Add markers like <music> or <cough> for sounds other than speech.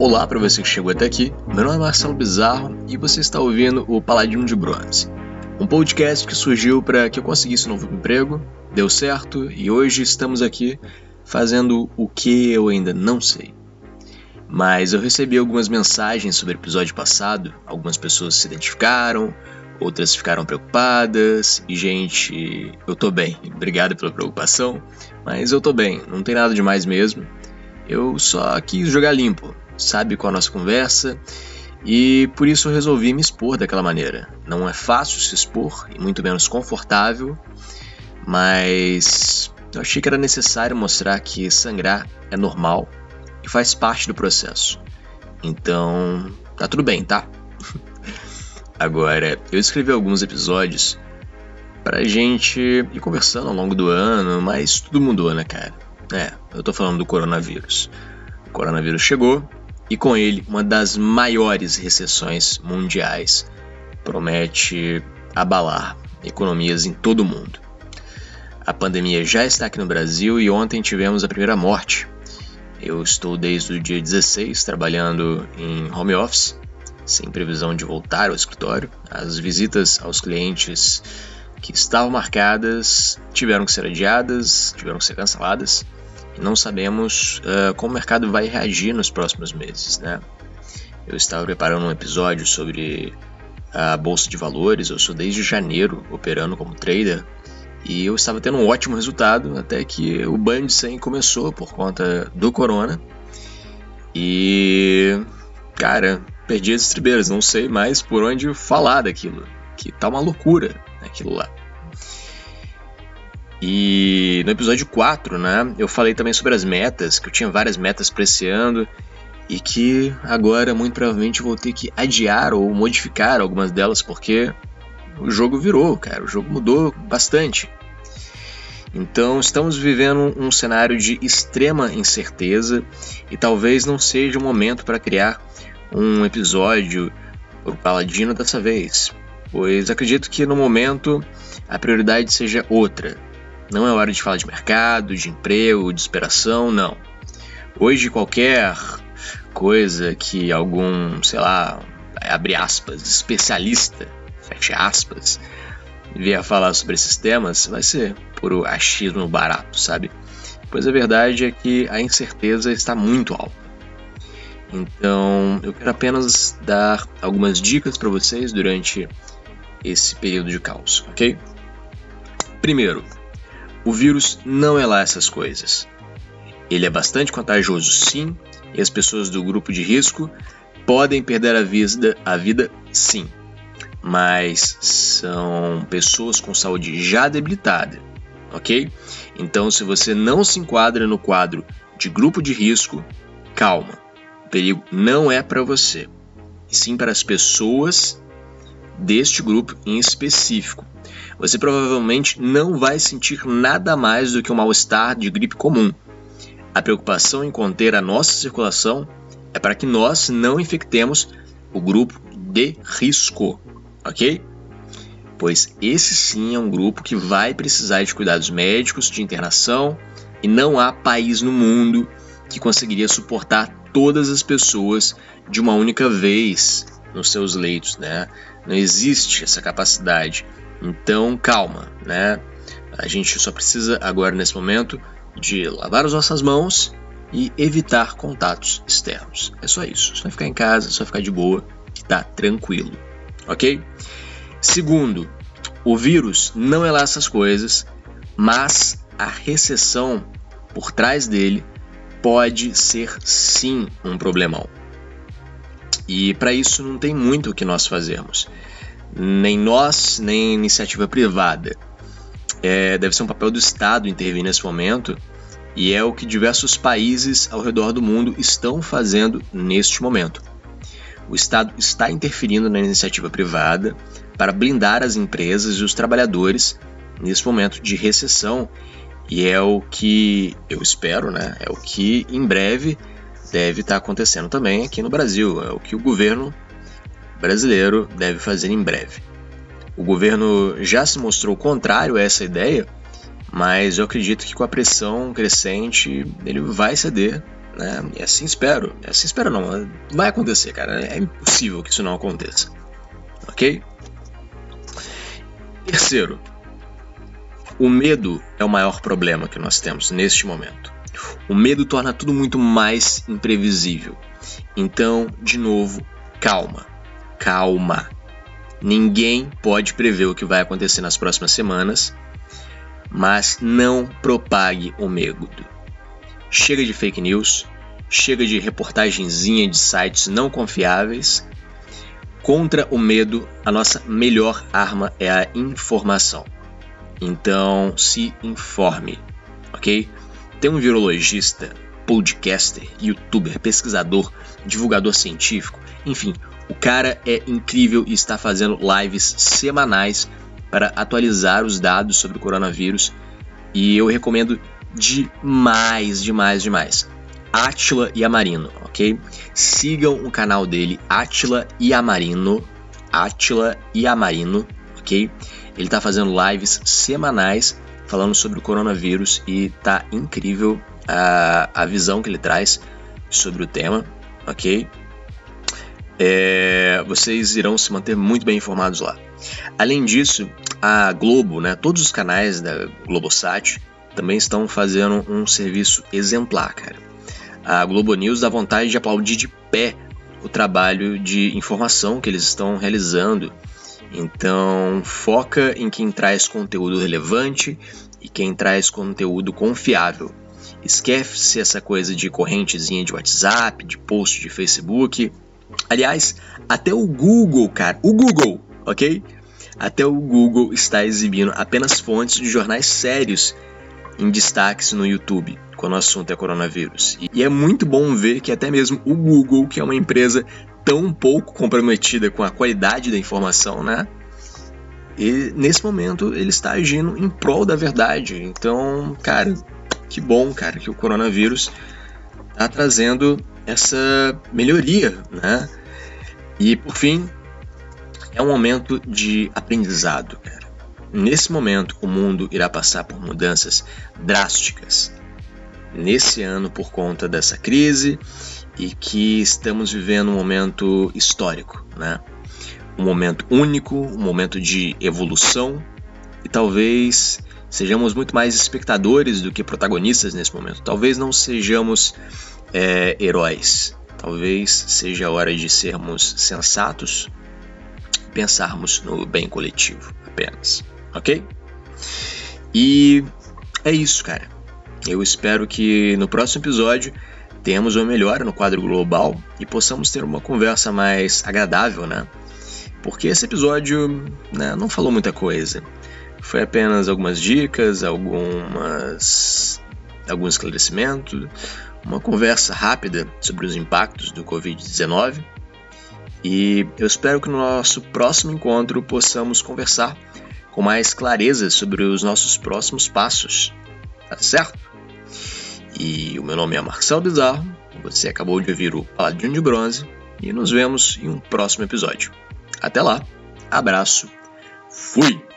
Olá para você que chegou até aqui. Meu nome é Marcelo Bizarro e você está ouvindo o Paladino de Bronze, um podcast que surgiu para que eu conseguisse um novo emprego, deu certo e hoje estamos aqui fazendo o que eu ainda não sei. Mas eu recebi algumas mensagens sobre o episódio passado, algumas pessoas se identificaram, outras ficaram preocupadas e gente, eu tô bem. Obrigado pela preocupação, mas eu tô bem, não tem nada demais mesmo. Eu só quis jogar limpo, sabe com a nossa conversa e por isso eu resolvi me expor daquela maneira. Não é fácil se expor e muito menos confortável, mas eu achei que era necessário mostrar que sangrar é normal e faz parte do processo. Então, tá tudo bem, tá? <laughs> Agora, eu escrevi alguns episódios pra gente ir conversando ao longo do ano, mas tudo mudou, né, cara? É, eu tô falando do coronavírus. O coronavírus chegou e com ele uma das maiores recessões mundiais. Promete abalar economias em todo o mundo. A pandemia já está aqui no Brasil e ontem tivemos a primeira morte. Eu estou desde o dia 16 trabalhando em home office, sem previsão de voltar ao escritório. As visitas aos clientes que estavam marcadas tiveram que ser adiadas, tiveram que ser canceladas não sabemos uh, como o mercado vai reagir nos próximos meses. Né? Eu estava preparando um episódio sobre a bolsa de valores. Eu sou desde janeiro operando como trader e eu estava tendo um ótimo resultado até que o ban de 100 começou por conta do corona. E cara, perdi as estribeiras, não sei mais por onde falar daquilo, que tá uma loucura aquilo lá. E no episódio 4, né, eu falei também sobre as metas, que eu tinha várias metas para esse ano e que agora muito provavelmente vou ter que adiar ou modificar algumas delas porque o jogo virou, cara, o jogo mudou bastante. Então estamos vivendo um cenário de extrema incerteza e talvez não seja o momento para criar um episódio para o Paladino dessa vez, pois acredito que no momento a prioridade seja outra não é hora de falar de mercado, de emprego, de esperação, não. Hoje qualquer coisa que algum, sei lá, abre aspas, especialista, fecha aspas, vier falar sobre esses temas, vai ser puro achismo barato, sabe? Pois a verdade é que a incerteza está muito alta. Então, eu quero apenas dar algumas dicas para vocês durante esse período de caos, ok? Primeiro, o vírus não é lá essas coisas. Ele é bastante contagioso, sim, e as pessoas do grupo de risco podem perder a vida, a vida sim, mas são pessoas com saúde já debilitada, ok? Então, se você não se enquadra no quadro de grupo de risco, calma, o perigo não é para você, e sim para as pessoas deste grupo em específico você provavelmente não vai sentir nada mais do que um mal-estar de gripe comum. A preocupação em conter a nossa circulação é para que nós não infectemos o grupo de risco, ok? Pois esse sim é um grupo que vai precisar de cuidados médicos, de internação, e não há país no mundo que conseguiria suportar todas as pessoas de uma única vez nos seus leitos, né? Não existe essa capacidade. Então, calma, né? A gente só precisa agora nesse momento de lavar as nossas mãos e evitar contatos externos. É só isso. Só ficar em casa, só ficar de boa, que tá tranquilo, ok? Segundo, o vírus não é lá essas coisas, mas a recessão por trás dele pode ser sim um problemão. E para isso não tem muito o que nós fazermos nem nós, nem iniciativa privada. É, deve ser um papel do Estado intervir nesse momento, e é o que diversos países ao redor do mundo estão fazendo neste momento. O Estado está interferindo na iniciativa privada para blindar as empresas e os trabalhadores nesse momento de recessão, e é o que eu espero, né? É o que em breve deve estar acontecendo também aqui no Brasil, é o que o governo brasileiro deve fazer em breve. O governo já se mostrou contrário a essa ideia, mas eu acredito que com a pressão crescente ele vai ceder Né? E assim espero. Assim espero não. Vai acontecer, cara. É impossível que isso não aconteça. Ok? Terceiro, o medo é o maior problema que nós temos neste momento. O medo torna tudo muito mais imprevisível. Então, de novo, calma. Calma. Ninguém pode prever o que vai acontecer nas próximas semanas, mas não propague o medo. Chega de fake news, chega de reportagenzinha de sites não confiáveis. Contra o medo, a nossa melhor arma é a informação. Então, se informe, ok? Tem um virologista, podcaster, youtuber, pesquisador, divulgador científico, enfim, o cara é incrível e está fazendo lives semanais para atualizar os dados sobre o coronavírus e eu recomendo demais, demais, demais. Atila Yamarino, ok? Sigam o canal dele, Atila Yamarino, Atila Yamarino, ok? Ele está fazendo lives semanais falando sobre o coronavírus e tá incrível a, a visão que ele traz sobre o tema, ok? é, vocês irão se manter muito bem informados lá. Além disso, a Globo, né, todos os canais da Globosat também estão fazendo um serviço exemplar, cara. A Globo News dá vontade de aplaudir de pé o trabalho de informação que eles estão realizando. Então, foca em quem traz conteúdo relevante e quem traz conteúdo confiável. Esquece essa coisa de correntezinha de WhatsApp, de post de Facebook. Aliás, até o Google, cara, o Google, ok? Até o Google está exibindo apenas fontes de jornais sérios em destaques no YouTube quando o assunto é coronavírus. E é muito bom ver que até mesmo o Google, que é uma empresa tão pouco comprometida com a qualidade da informação, né? E nesse momento ele está agindo em prol da verdade. Então, cara, que bom, cara, que o coronavírus está trazendo essa melhoria, né? E por fim, é um momento de aprendizado, cara. Nesse momento, o mundo irá passar por mudanças drásticas. Nesse ano, por conta dessa crise e que estamos vivendo um momento histórico, né? Um momento único, um momento de evolução e talvez sejamos muito mais espectadores do que protagonistas nesse momento. Talvez não sejamos é, heróis. Talvez seja a hora de sermos sensatos, pensarmos no bem coletivo apenas, ok? E é isso, cara. Eu espero que no próximo episódio tenhamos uma melhora no quadro global e possamos ter uma conversa mais agradável, né? Porque esse episódio né, não falou muita coisa. Foi apenas algumas dicas, algumas algum esclarecimento, uma conversa rápida sobre os impactos do Covid-19 e eu espero que no nosso próximo encontro possamos conversar com mais clareza sobre os nossos próximos passos, tá certo? E o meu nome é Marcelo Bizarro, você acabou de ouvir o Paladino de Bronze e nos vemos em um próximo episódio. Até lá, abraço, fui!